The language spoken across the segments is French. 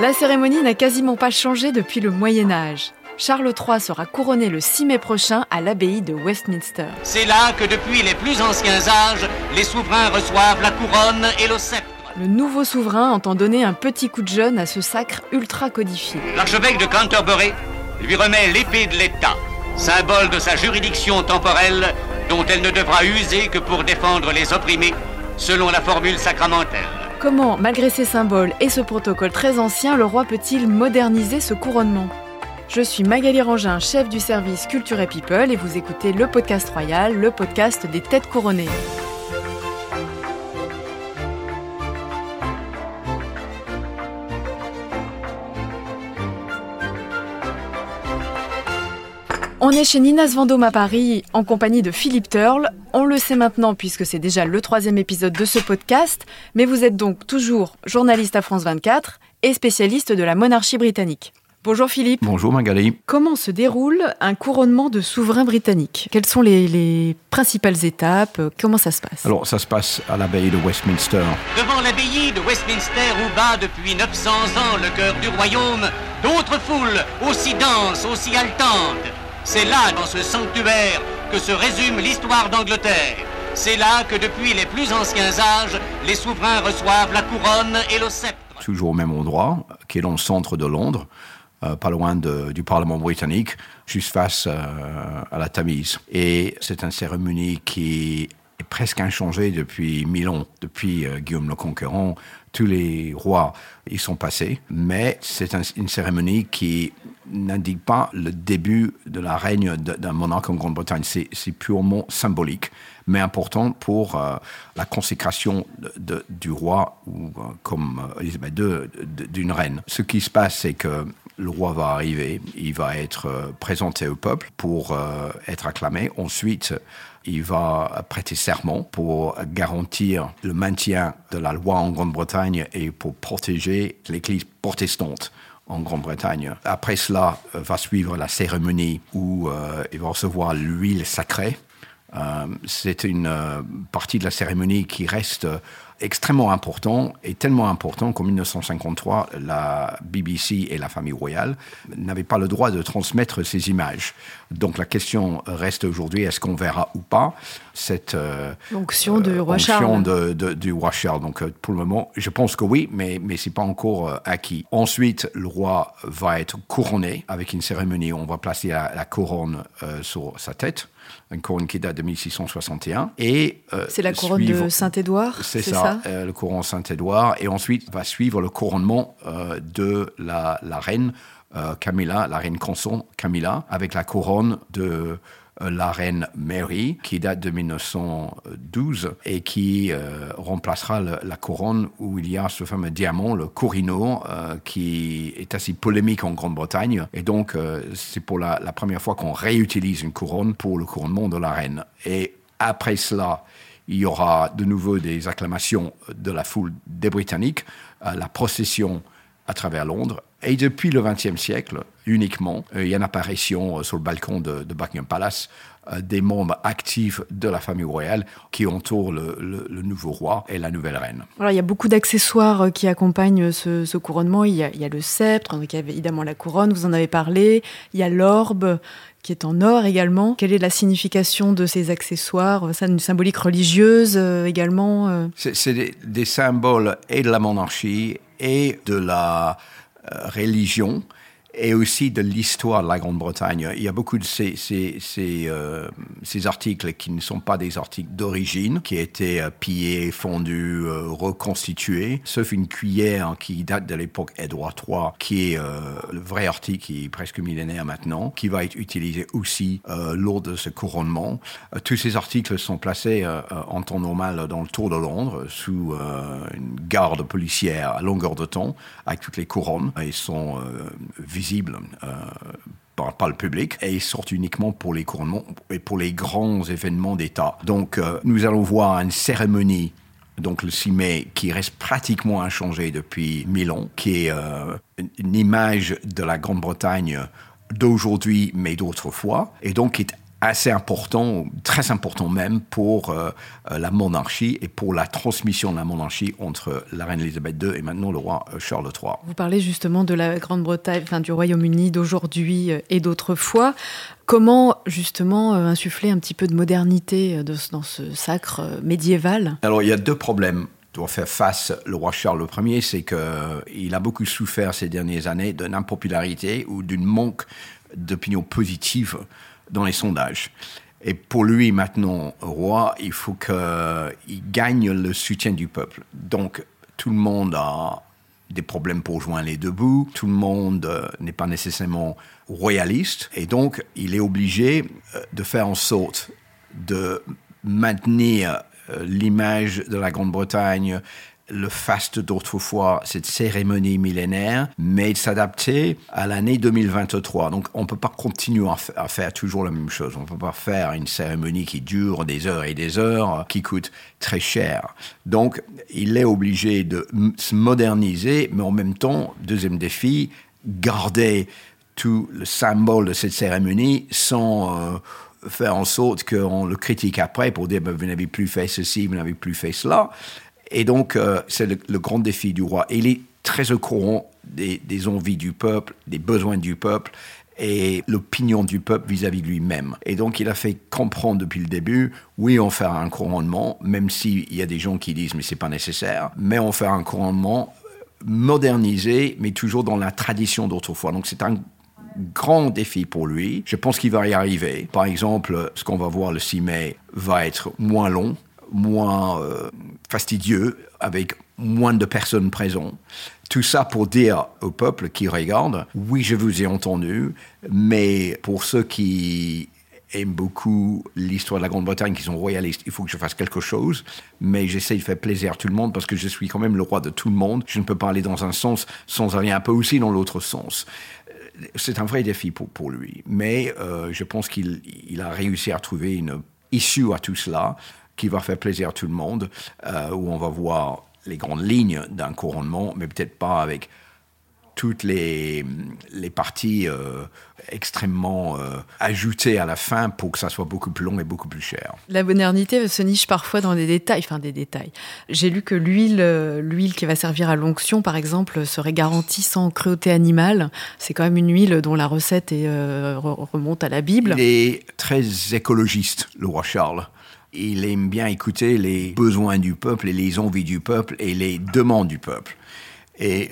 La cérémonie n'a quasiment pas changé depuis le Moyen Âge. Charles III sera couronné le 6 mai prochain à l'abbaye de Westminster. C'est là que depuis les plus anciens âges, les souverains reçoivent la couronne et le sceptre. Le nouveau souverain entend donner un petit coup de jeune à ce sacre ultra codifié. L'archevêque de Canterbury lui remet l'épée de l'État, symbole de sa juridiction temporelle dont elle ne devra user que pour défendre les opprimés, selon la formule sacramentelle. Comment, malgré ces symboles et ce protocole très ancien, le roi peut-il moderniser ce couronnement? Je suis Magali Rangin, chef du service Culture et People, et vous écoutez le podcast royal, le podcast des têtes couronnées. Est chez Ninas Vendôme à Paris en compagnie de Philippe Turle. On le sait maintenant puisque c'est déjà le troisième épisode de ce podcast, mais vous êtes donc toujours journaliste à France 24 et spécialiste de la monarchie britannique. Bonjour Philippe. Bonjour Magali. Comment se déroule un couronnement de souverain britannique Quelles sont les, les, principales étapes? Comment ça se passe? Alors ça se passe à l'abbaye de Westminster. Devant l'abbaye de Westminster où bat depuis 900 ans le cœur du royaume, d'autres foules aussi denses, aussi haletantes c'est là, dans ce sanctuaire, que se résume l'histoire d'Angleterre. C'est là que depuis les plus anciens âges, les souverains reçoivent la couronne et le sceptre. Toujours au même endroit, qui est dans le centre de Londres, euh, pas loin du Parlement britannique, juste face euh, à la Tamise. Et c'est une cérémonie qui presque inchangée depuis mille ans, depuis euh, Guillaume le Conquérant. Tous les rois y sont passés, mais c'est un, une cérémonie qui n'indique pas le début de la règne d'un monarque en Grande-Bretagne. C'est purement symbolique, mais important pour euh, la consécration du roi ou euh, comme Elisabeth II d'une reine. Ce qui se passe, c'est que le roi va arriver, il va être présenté au peuple pour être acclamé. Ensuite, il va prêter serment pour garantir le maintien de la loi en Grande-Bretagne et pour protéger l'Église protestante en Grande-Bretagne. Après cela, euh, va suivre la cérémonie où euh, il va recevoir l'huile sacrée. Euh, c'est une partie de la cérémonie qui reste extrêmement important et tellement important qu'en 1953, la BBC et la famille royale n'avaient pas le droit de transmettre ces images. Donc la question reste aujourd'hui, est-ce qu'on verra ou pas cette euh, onction de roi Charles de, de, du roi Charles Donc euh, pour le moment, je pense que oui, mais, mais ce n'est pas encore euh, acquis. Ensuite, le roi va être couronné avec une cérémonie où on va placer la, la couronne euh, sur sa tête une couronne qui date de 1661. Et euh, c'est la couronne suivre, de Saint-Édouard. C'est ça, ça euh, le couronne Saint-Édouard. Et ensuite va suivre le couronnement euh, de la, reine Camilla, la reine consort Camilla, avec la couronne de la reine Mary, qui date de 1912 et qui euh, remplacera la couronne où il y a ce fameux diamant, le Corino, euh, qui est assez polémique en Grande-Bretagne. Et donc, euh, c'est pour la, première fois qu'on réutilise une couronne pour le couronnement de la reine. Et après cela, il y aura de nouveau des acclamations de la foule des Britanniques, la procession à travers Londres. Et depuis le XXe siècle, uniquement, il y a une apparition sur le balcon de, de Buckingham Palace euh, des membres actifs de la famille royale qui entourent le, le, le, nouveau roi et la nouvelle reine. Alors, il y a beaucoup d'accessoires qui accompagnent ce, ce couronnement. Il y, a, il y, a, le sceptre, donc il y a évidemment la couronne, vous en avez parlé. Il y a l'orbe qui est en or également. Quelle est la signification de ces accessoires? Ça une symbolique religieuse euh, également euh... C'est des, des, symboles et de la monarchie et de la euh, religion et aussi de l'histoire de la Grande-Bretagne. Il y a beaucoup de ces, ces, ces, euh, ces, articles qui ne sont pas des articles d'origine, qui étaient euh, pillés, fondus, euh, reconstitués, sauf une cuillère qui date de l'époque Édouard III, qui est euh, le vrai article qui est presque millénaire maintenant, qui va être utilisé aussi euh, lors de ce couronnement. Tous ces articles sont placés en temps normal dans le Tour de Londres, sous une garde policière à longueur de temps, avec toutes les couronnes. Ils sont visibles euh, par, le public et sortent uniquement pour les couronnements et pour les grands événements d'État. Donc euh, nous allons voir une cérémonie donc le 6 mai, qui reste pratiquement inchangé depuis mille ans, qui est euh, une image de la Grande-Bretagne d'aujourd'hui, mais d'autrefois, et donc qui est assez important, très important même pour euh, euh, la monarchie et pour la transmission de la monarchie entre la reine Elisabeth II et maintenant le roi euh, Charles III. Vous parlez justement de la Grande-Bretagne, enfin, du Royaume-Uni d'aujourd'hui et d'autrefois. Comment justement insuffler un petit peu de modernité dans ce sacre médiéval? Alors il y a deux problèmes doit faire face le roi Charles Ier, c'est qu'il a beaucoup souffert ces dernières années d'une impopularité ou d'une manque d'opinion positive dans les sondages. Et pour lui, maintenant, roi, il faut qu'il gagne le soutien du peuple. Donc, tout le monde a des problèmes pour joindre les deux bouts. Tout le monde euh, n'est pas nécessairement royaliste. Et donc, il est obligé euh, de faire en sorte de maintenir euh, l'image de la Grande-Bretagne, le faste d'autrefois, cette cérémonie millénaire, mais s'adapter à l'année 2023. Donc on ne peut pas continuer à, faire toujours la même chose. On ne peut pas faire une cérémonie qui dure des heures et des heures, qui coûte très cher. Donc il est obligé de se moderniser, mais en même temps, deuxième défi, garder tout le symbole de cette cérémonie sans... Euh, faire en sorte qu'on le critique après pour dire ben, vous n'avez plus fait ceci, vous n'avez plus fait cela. Et donc, euh, c'est le, grand défi du roi. il est très au courant des, envies du peuple, des besoins du peuple et l'opinion du peuple vis-à-vis de lui-même. Et donc, il a fait comprendre depuis le début, oui, on fait un couronnement, même s'il y a des gens qui disent, mais c'est pas nécessaire, mais on fait un couronnement modernisé, mais toujours dans la tradition d'autrefois. Donc, c'est un grand défi pour lui. Je pense qu'il va y arriver. Par exemple, ce qu'on va voir le 6 mai va être moins long, moins euh, fastidieux, avec moins de personnes présentes. Tout ça pour dire au peuple qui regarde, oui, je vous ai entendu, mais pour ceux qui aiment beaucoup l'histoire de la Grande-Bretagne, qui sont royalistes, il faut que je fasse quelque chose, mais j'essaie de faire plaisir à tout le monde parce que je suis quand même le roi de tout le monde. Je ne peux pas aller dans un sens sans aller un peu aussi dans l'autre sens c'est un vrai défi pour, lui. Mais euh, je pense qu'il il a réussi à trouver une issue à tout cela qui va faire plaisir à tout le monde, euh, où on va voir les grandes lignes d'un couronnement, mais peut-être pas avec toutes les, les parties euh, extrêmement euh, ajoutées à la fin pour que ça soit beaucoup plus long et beaucoup plus cher. La modernité se niche parfois dans des détails, enfin des détails. J'ai lu que l'huile, l'huile qui va servir à l'onction, par exemple, serait garantie sans cruauté animale. C'est quand même une huile dont la recette est, remonte à la Bible. Il est très écologiste, le roi Charles. Il aime bien écouter les besoins du peuple et les envies du peuple et les demandes du peuple. Et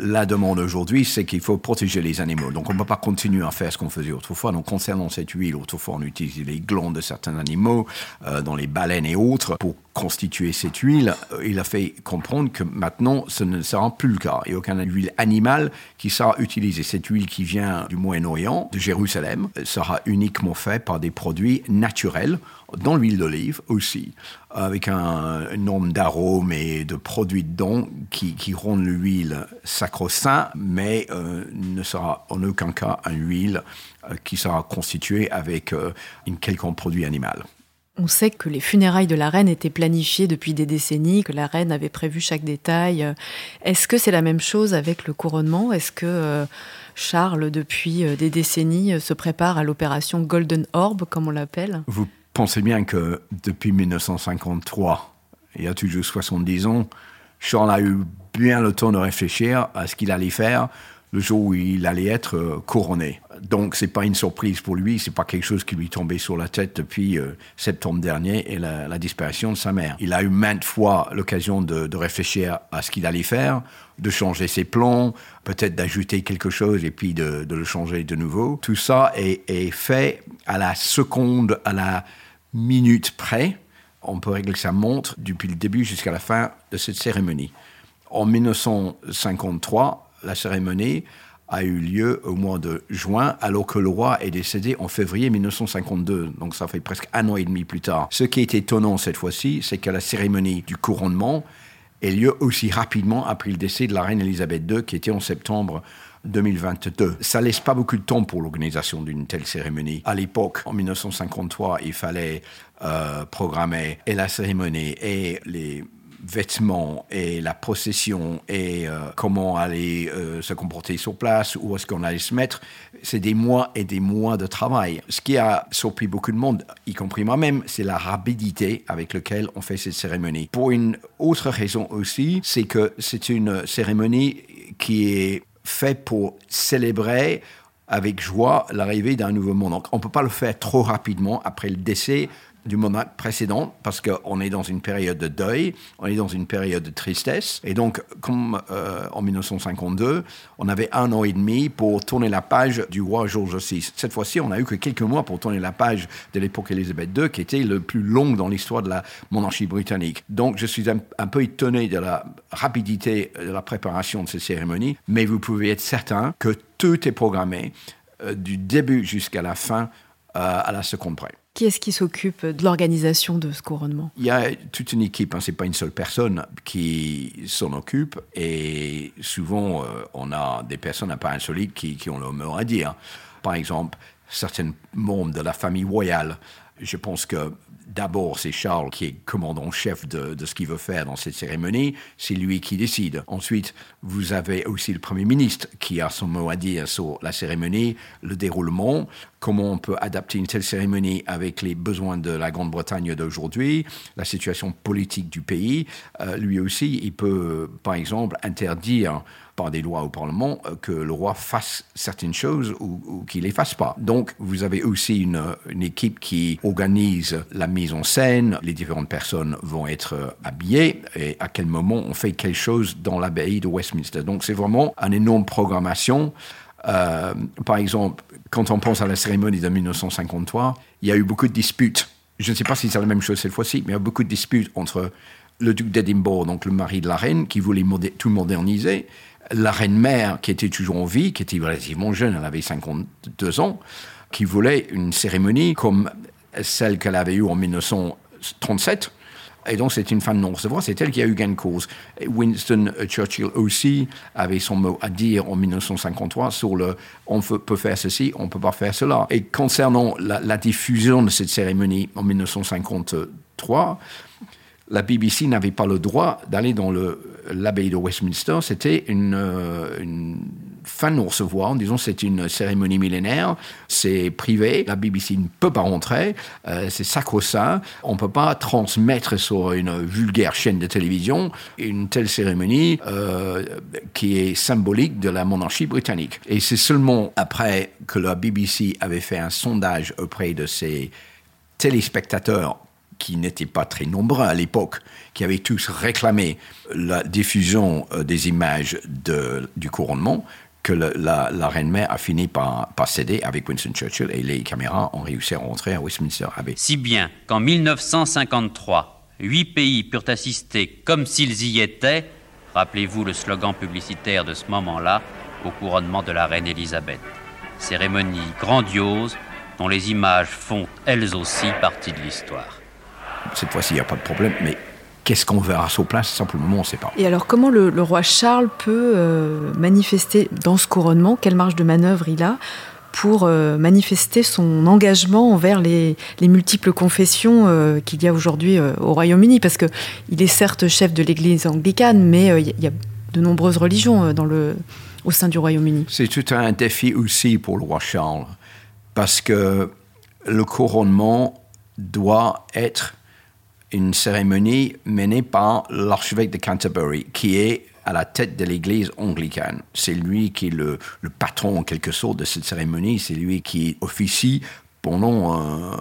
la demande aujourd'hui, c'est qu'il faut protéger les animaux. Donc, on ne peut pas continuer à faire ce qu'on faisait autrefois. Donc, concernant cette huile, autrefois, on utilisait les glandes de certains animaux, euh, dans les baleines et autres, pour constituer cette huile. Euh, il a fait comprendre que maintenant, ce ne sera plus le cas. Il n'y a aucune huile animale qui sera utilisée. Cette huile qui vient du Moyen-Orient, de Jérusalem, sera uniquement faite par des produits naturels dans l'huile d'olive aussi, avec un, nombre d'arômes et de produits dedans qui, qui rendent l'huile sacro-saint, mais euh, ne sera en aucun cas une huile euh, qui sera constituée avec euh, une quelconque produit animal. On sait que les funérailles de la reine étaient planifiées depuis des décennies, que la reine avait prévu chaque détail. Est-ce que c'est la même chose avec le couronnement? Est-ce que Charles, depuis des décennies, se prépare à l'opération Golden Orb, comme on l'appelle? Pensez bien que depuis 1953, il y a toujours 70 ans, Charles a eu bien le temps de réfléchir à ce qu'il allait faire le jour où il allait être euh, couronné. Donc c'est pas une surprise pour lui, c'est pas quelque chose qui lui tombait sur la tête depuis euh, septembre dernier et la, disparition de sa mère. Il a eu maintes fois l'occasion de, réfléchir à ce qu'il allait faire, de changer ses plans, peut-être d'ajouter quelque chose et puis de, le changer de nouveau. Tout ça est, est fait à la seconde, à la minutes près. On peut régler sa montre depuis le début jusqu'à la fin de cette cérémonie. En 1953, la cérémonie a eu lieu au mois de juin, alors que le roi est décédé en février 1952. Donc ça fait presque un an et demi plus tard. Ce qui est étonnant cette fois-ci, c'est que la cérémonie du couronnement ait lieu aussi rapidement après le décès de la reine Elisabeth II, qui était en septembre 2022. Ça laisse pas beaucoup de temps pour l'organisation d'une telle cérémonie. À l'époque, en 1953, il fallait euh, programmer la cérémonie et les vêtements et la procession et euh, comment aller euh, se comporter sur place, où est-ce qu'on allait se mettre, c'est des mois et des mois de travail. Ce qui a surpris beaucoup de monde, y compris moi-même, c'est la rapidité avec laquelle on fait cette cérémonie. Pour une autre raison aussi, c'est que c'est une cérémonie qui est faite pour célébrer avec joie l'arrivée d'un nouveau monde. Donc on ne peut pas le faire trop rapidement après le décès du monarque précédent parce qu'on est dans une période de deuil, on est dans une période de tristesse. Et donc, comme euh, en 1952, on avait un an et demi pour tourner la page du roi George VI. Cette fois-ci, on n'a eu que quelques mois pour tourner la page de l'époque Élisabeth II, qui était le plus long dans l'histoire de la monarchie britannique. Donc, je suis un, un, peu étonné de la rapidité de la préparation de ces cérémonies, mais vous pouvez être certain que tout est programmé euh, du début jusqu'à la fin euh, à la seconde près. Qui est-ce qui s'occupe de l'organisation de ce couronnement? Il y a toute une équipe, hein, ce n'est pas une seule personne qui s'en occupe. Et souvent, euh, on a des personnes un peu insolites qui, qui ont le mot à dire. Par exemple, certains membres de la famille royale. Je pense que D'abord, c'est Charles qui est commandant-chef de, ce qu'il veut faire dans cette cérémonie. C'est lui qui décide. Ensuite, vous avez aussi le Premier ministre qui a son mot à dire sur la cérémonie, le déroulement, comment on peut adapter une telle cérémonie avec les besoins de la Grande-Bretagne d'aujourd'hui, la situation politique du pays. Euh, lui aussi, il peut, par exemple, interdire par des lois au Parlement euh, que le roi fasse certaines choses ou, ou qu'il les fasse pas. Donc, vous avez aussi une, équipe qui organise la mise en scène, les différentes personnes vont être euh, habillées et à quel moment on fait quelque chose dans l'abbaye de Westminster. Donc, c'est vraiment une énorme programmation. Euh, par exemple, quand on pense à la cérémonie de 1953, il y a eu beaucoup de disputes. Je ne sais pas si c'est la même chose cette fois-ci, mais il y a beaucoup de disputes entre le duc d'Édimbourg, donc le mari de la reine, qui voulait tout moderniser, la reine-mère, qui était toujours en vie, qui était relativement jeune, elle avait 52 ans, qui voulait une cérémonie comme celle qu'elle avait eue en 1937. Et donc, c'est une femme non recevoir, c'est elle qui a eu gain de cause. Winston Churchill aussi avait son mot à dire en 1953 sur le on peut faire ceci, on ne peut pas faire cela. Et concernant la diffusion de cette cérémonie en 1953, la BBC n'avait pas le droit d'aller dans l'abbaye de Westminster. C'était une, euh, fin de recevoir en disant c'est une cérémonie millénaire, c'est privé, la BBC ne peut pas rentrer, euh, c'est sacro-saint, on ne peut pas transmettre sur une vulgaire chaîne de télévision une telle cérémonie euh, qui est symbolique de la monarchie britannique. Et c'est seulement après que la BBC avait fait un sondage auprès de ses téléspectateurs qui n'étaient pas très nombreux à l'époque, qui avaient tous réclamé la diffusion euh, des images du couronnement, que la, la, reine-mère a fini par, par, céder avec Winston Churchill et les caméras ont réussi à rentrer à Westminster Abbey. Si bien qu'en 1953, huit pays purent assister comme s'ils y étaient, rappelez-vous le slogan publicitaire de ce moment-là, au couronnement de la reine Élisabeth. Cérémonie grandiose dont les images font elles aussi partie de l'histoire cette fois-ci, il n'y a pas de problème, mais qu'est-ce qu'on verra sur place? Simplement, on ne sait pas. Et alors, comment le, le roi Charles peut euh, manifester dans ce couronnement? Quelle marge de manœuvre il a pour euh, manifester son engagement envers les, les multiples confessions euh, qu'il y a aujourd'hui au Royaume-Uni? Parce qu'il est certes chef de l'Église anglicane, mais il y a de nombreuses religions dans le, au sein du Royaume-Uni. C'est tout un défi aussi pour le roi Charles, parce que le couronnement doit être une cérémonie menée par l'archevêque de Canterbury, qui est à la tête de l'église anglicane. C'est lui qui est le, patron, en quelque sorte, de cette cérémonie. C'est lui qui officie pendant euh,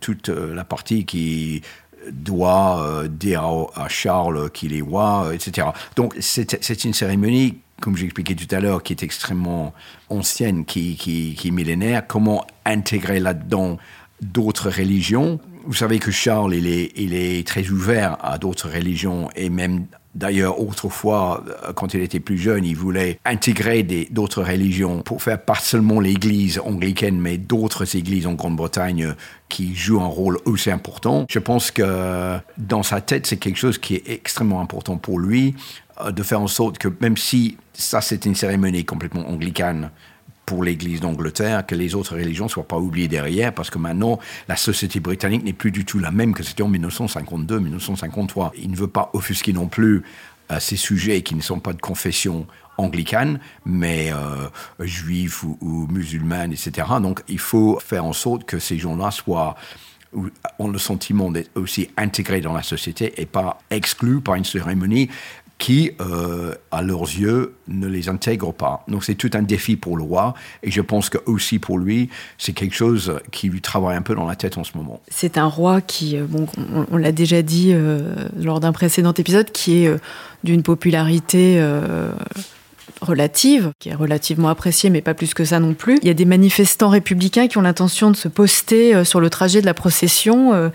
toute la partie qui doit euh, dire à, à Charles qu'il est roi, etc. Donc c'est une cérémonie comme j'expliquais tout à l'heure, qui est extrêmement ancienne, qui, qui, qui est millénaire, comment intégrer là-dedans d'autres religions? Vous savez que Charles, il est, il est très ouvert à d'autres religions et même D'ailleurs, autrefois, quand il était plus jeune, il voulait intégrer d'autres religions pour faire pas seulement l'Église anglicane, mais d'autres églises en Grande-Bretagne qui jouent un rôle aussi important. Je pense que dans sa tête, c'est quelque chose qui est extrêmement important pour lui, de faire en sorte que même si ça, c'est une cérémonie complètement anglicane, pour l'Église d'Angleterre que les autres religions ne soient pas oubliées derrière, parce que maintenant, la société britannique n'est plus du tout la même que c'était en 1952, 1953. Il ne veut pas offusquer non plus euh, ces sujets qui ne sont pas de confession anglicane, mais euh, juifs ou, ou musulmanes, etc. Donc il faut faire en sorte que ces gens-là soient ont le sentiment d'être aussi intégrés dans la société et pas exclus par une cérémonie qui, euh, à leurs yeux, ne les intègre pas. Donc c'est tout un défi pour le roi, et je pense que aussi pour lui, c'est quelque chose qui lui travaille un peu dans la tête en ce moment. C'est un roi qui, euh, bon, on, l'a déjà dit euh, lors d'un précédent épisode, qui est d'une popularité relative, qui est relativement appréciée, mais pas plus que ça non plus. Il y a des manifestants républicains qui ont l'intention de se poster euh, sur le trajet de la procession. Euh,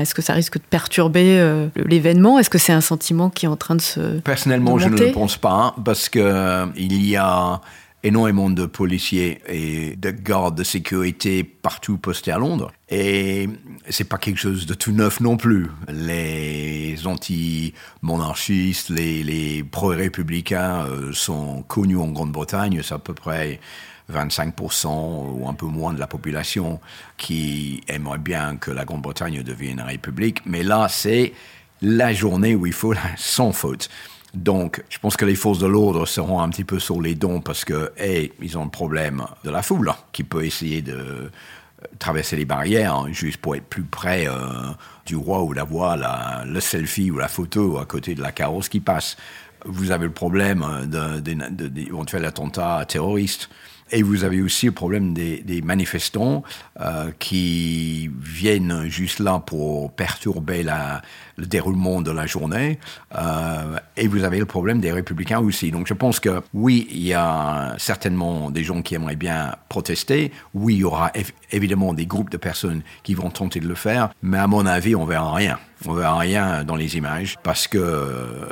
est-ce que ça risque de perturber euh, l'événement? Est-ce que c'est un sentiment qui est en train de se... Personnellement, je ne le pense pas, parce qu'il y a énormément de policiers et de gardes de sécurité partout postés à Londres. Et c'est pas quelque chose de tout neuf non plus. Les anti-monarchistes, les, pro-républicains euh, sont connus en Grande-Bretagne. C'est à peu près 25% ou un peu moins de la population qui aimerait bien que la Grande-Bretagne devienne république. Mais là, c'est la journée où il faut sans faute. Donc, je pense que les forces de l'ordre seront un petit peu sur les dons parce que, hey, ils ont le problème de la foule qui peut essayer de euh, traverser les barrières hein, juste pour être plus près euh, du roi ou d'avoir le selfie ou la photo à côté de la carrosse qui passe. Vous avez le problème euh, d'éventuels attentats terroristes. Et vous avez aussi le problème des, manifestants qui viennent juste là pour perturber la, le déroulement de la journée. Euh, et vous avez le problème des républicains aussi. Donc je pense que oui, il y a certainement des gens qui aimeraient bien protester. Oui, il y aura évidemment des groupes de personnes qui vont tenter de le faire. Mais à mon avis, on verra rien. On verra rien dans les images parce que euh,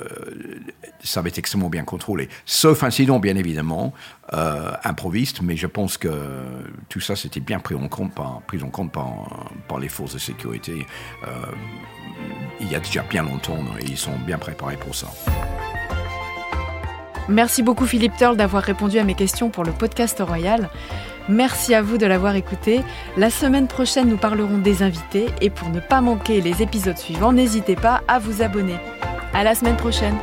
ça va être extrêmement bien contrôlé. Sauf incident, bien évidemment, euh, improviste, mais je pense que tout ça, c'était bien pris en compte par, les forces de sécurité. Euh, il y a déjà bien longtemps et ils sont bien préparés pour ça. Merci beaucoup Philippe Turl d'avoir répondu à mes questions pour le podcast royal. Merci à vous de l'avoir écouté. La semaine prochaine, nous parlerons des invités et pour ne pas manquer les épisodes suivants, n'hésitez pas à vous abonner. À la semaine prochaine.